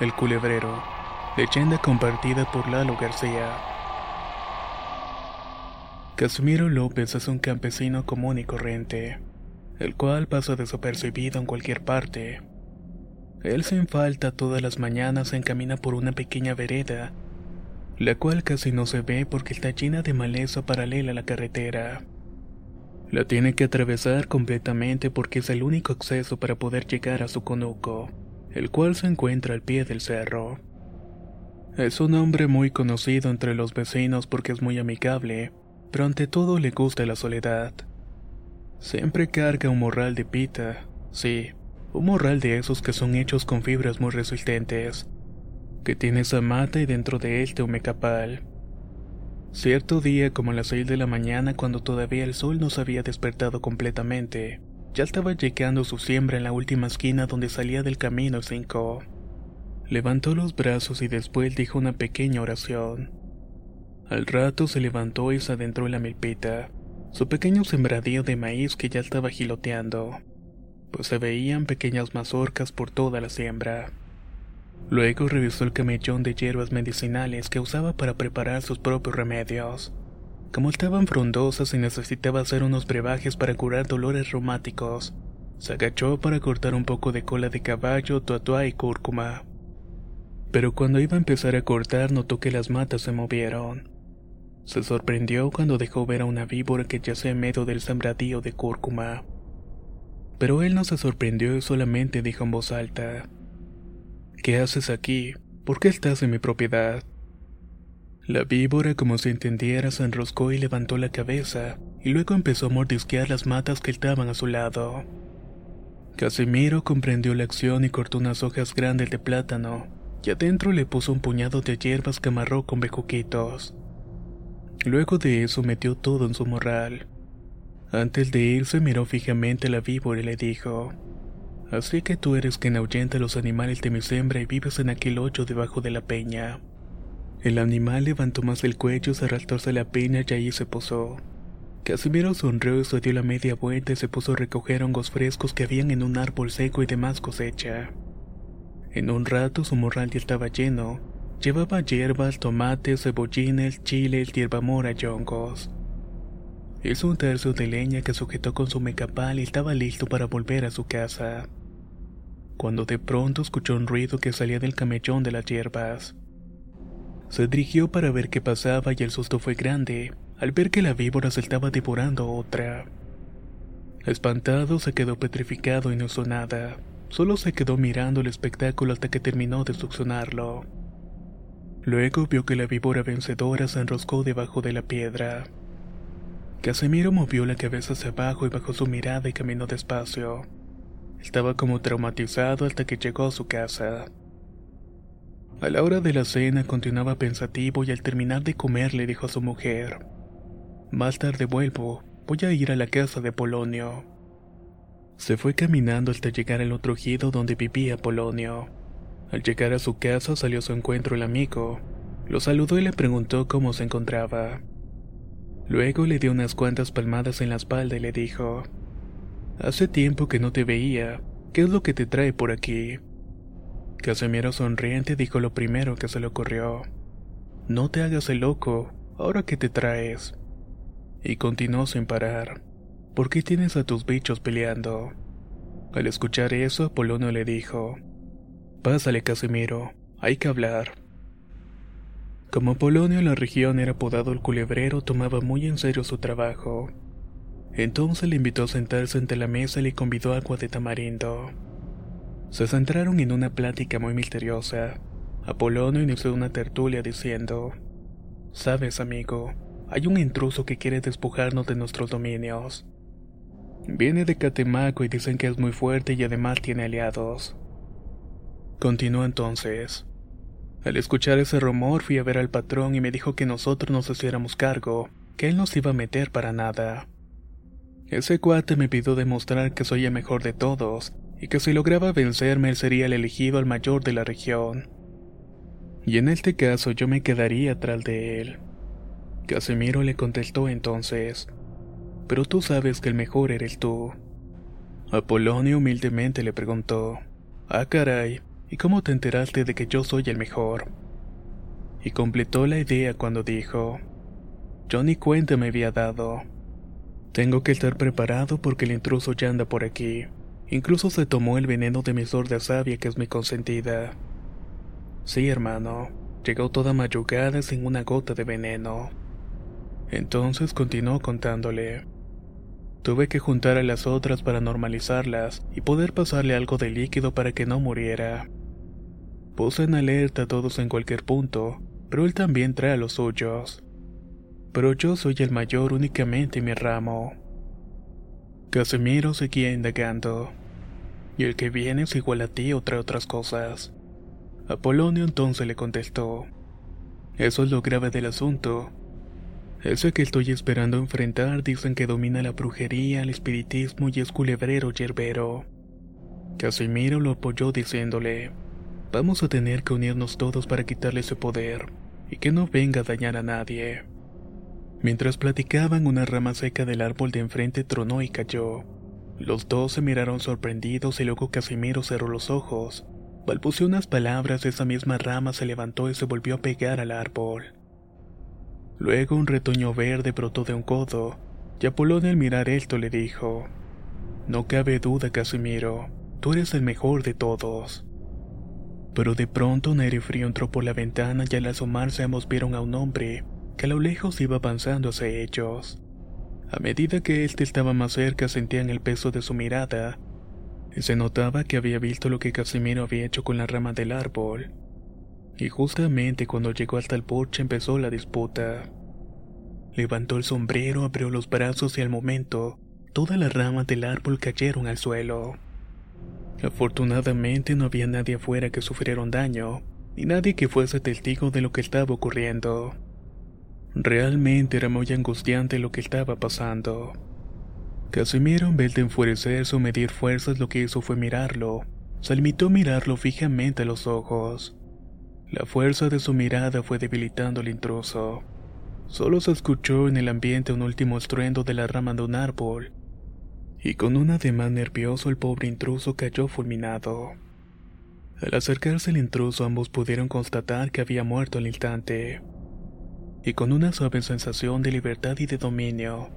El culebrero. Leyenda compartida por Lalo García. Casimiro López es un campesino común y corriente, el cual pasa desapercibido en cualquier parte. Él sin falta todas las mañanas se encamina por una pequeña vereda, la cual casi no se ve porque está llena de maleza paralela a la carretera. La tiene que atravesar completamente porque es el único acceso para poder llegar a su conuco el cual se encuentra al pie del cerro. Es un hombre muy conocido entre los vecinos porque es muy amigable, pero ante todo le gusta la soledad. Siempre carga un morral de pita, sí, un morral de esos que son hechos con fibras muy resistentes, que tiene mata y dentro de él te capal. Cierto día como a las seis de la mañana cuando todavía el sol no se había despertado completamente, ya estaba llegando su siembra en la última esquina donde salía del camino 5. Levantó los brazos y después dijo una pequeña oración. Al rato se levantó y se adentró en la milpita, su pequeño sembradío de maíz que ya estaba giloteando, pues se veían pequeñas mazorcas por toda la siembra. Luego revisó el camellón de hierbas medicinales que usaba para preparar sus propios remedios. Como estaban frondosas y necesitaba hacer unos brebajes para curar dolores reumáticos, se agachó para cortar un poco de cola de caballo, tuatuá y cúrcuma. Pero cuando iba a empezar a cortar notó que las matas se movieron. Se sorprendió cuando dejó ver a una víbora que yacía en medio del sembradío de cúrcuma. Pero él no se sorprendió y solamente dijo en voz alta: ¿Qué haces aquí? ¿Por qué estás en mi propiedad? La víbora, como si entendiera, se enroscó y levantó la cabeza, y luego empezó a mordisquear las matas que estaban a su lado. Casimiro comprendió la acción y cortó unas hojas grandes de plátano, y adentro le puso un puñado de hierbas que amarró con bejuquitos. Luego de eso metió todo en su morral. Antes de irse miró fijamente a la víbora y le dijo, Así que tú eres quien ahuyenta los animales de mi sembra y vives en aquel hoyo debajo de la peña. El animal levantó más el cuello, se arrastró la pena y ahí se posó. Casimiro sonrió y se dio la media vuelta y se puso a recoger hongos frescos que habían en un árbol seco y demás cosecha. En un rato su morral ya estaba lleno. Llevaba hierbas, tomates, cebollines, chiles, hierbamora y hongos. Hizo un tercio de leña que sujetó con su mecapal y estaba listo para volver a su casa. Cuando de pronto escuchó un ruido que salía del camellón de las hierbas. Se dirigió para ver qué pasaba y el susto fue grande al ver que la víbora se estaba devorando otra. Espantado se quedó petrificado y no hizo nada, solo se quedó mirando el espectáculo hasta que terminó de succionarlo. Luego vio que la víbora vencedora se enroscó debajo de la piedra. Casemiro movió la cabeza hacia abajo y bajó su mirada y caminó despacio. Estaba como traumatizado hasta que llegó a su casa. A la hora de la cena continuaba pensativo y al terminar de comer le dijo a su mujer, Más tarde vuelvo, voy a ir a la casa de Polonio. Se fue caminando hasta llegar al otro ejido donde vivía Polonio. Al llegar a su casa salió a su encuentro el amigo. Lo saludó y le preguntó cómo se encontraba. Luego le dio unas cuantas palmadas en la espalda y le dijo, Hace tiempo que no te veía, ¿qué es lo que te trae por aquí? Casimiro sonriente dijo lo primero que se le ocurrió. No te hagas el loco, ahora que te traes. Y continuó sin parar. ¿Por qué tienes a tus bichos peleando? Al escuchar eso, Apolonio le dijo, Pásale, Casimiro, hay que hablar. Como Apolonio la región era apodado el culebrero, tomaba muy en serio su trabajo. Entonces le invitó a sentarse ante la mesa y le convidó agua de tamarindo. Se centraron en una plática muy misteriosa. Apolonio inició una tertulia diciendo, Sabes, amigo, hay un intruso que quiere despojarnos de nuestros dominios. Viene de Catemaco y dicen que es muy fuerte y además tiene aliados. Continuó entonces. Al escuchar ese rumor fui a ver al patrón y me dijo que nosotros nos hiciéramos cargo, que él no se iba a meter para nada. Ese cuate me pidió demostrar que soy el mejor de todos, y que si lograba vencerme él sería el elegido al mayor de la región. Y en este caso yo me quedaría atrás de él. Casimiro le contestó entonces, pero tú sabes que el mejor eres tú. Apolonio humildemente le preguntó, Ah caray, ¿y cómo te enteraste de que yo soy el mejor? Y completó la idea cuando dijo, Yo ni cuenta me había dado. Tengo que estar preparado porque el intruso ya anda por aquí. Incluso se tomó el veneno de mi sorda sabia que es mi consentida. Sí, hermano, llegó toda mayugada sin una gota de veneno. Entonces continuó contándole. Tuve que juntar a las otras para normalizarlas y poder pasarle algo de líquido para que no muriera. Puse en alerta a todos en cualquier punto, pero él también trae a los suyos. Pero yo soy el mayor únicamente en mi ramo. Casimiro seguía indagando. Y el que viene es igual a ti o trae otras cosas. Apolonio entonces le contestó. Eso es lo grave del asunto. Ese que estoy esperando enfrentar dicen que domina la brujería, el espiritismo y es culebrero yerbero. Casimiro lo apoyó diciéndole, vamos a tener que unirnos todos para quitarle ese poder, y que no venga a dañar a nadie. Mientras platicaban, una rama seca del árbol de enfrente tronó y cayó. Los dos se miraron sorprendidos y luego Casimiro cerró los ojos. Balbuceó unas palabras, esa misma rama se levantó y se volvió a pegar al árbol. Luego un retoño verde brotó de un codo, y Apolonio al mirar esto le dijo, No cabe duda, Casimiro, tú eres el mejor de todos. Pero de pronto un aire frío entró por la ventana y al asomarse ambos vieron a un hombre que a lo lejos iba avanzando hacia ellos. A medida que éste estaba más cerca sentían el peso de su mirada, y se notaba que había visto lo que Casimiro había hecho con la rama del árbol. Y justamente cuando llegó hasta el porche empezó la disputa. Levantó el sombrero, abrió los brazos y al momento, todas las ramas del árbol cayeron al suelo. Afortunadamente no había nadie afuera que sufriera un daño, ni nadie que fuese testigo de lo que estaba ocurriendo. Realmente era muy angustiante lo que estaba pasando. Casimiro, en vez de enfurecerse o medir fuerzas, lo que hizo fue mirarlo. Se limitó a mirarlo fijamente a los ojos. La fuerza de su mirada fue debilitando al intruso. Solo se escuchó en el ambiente un último estruendo de la rama de un árbol, y con un ademán nervioso el pobre intruso cayó fulminado. Al acercarse el intruso ambos pudieron constatar que había muerto al instante y con una suave sensación de libertad y de dominio,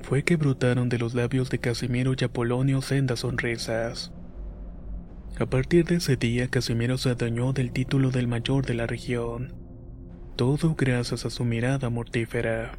fue que brotaron de los labios de Casimiro y Apolonio sendas sonrisas. A partir de ese día, Casimiro se adueñó del título del mayor de la región, todo gracias a su mirada mortífera.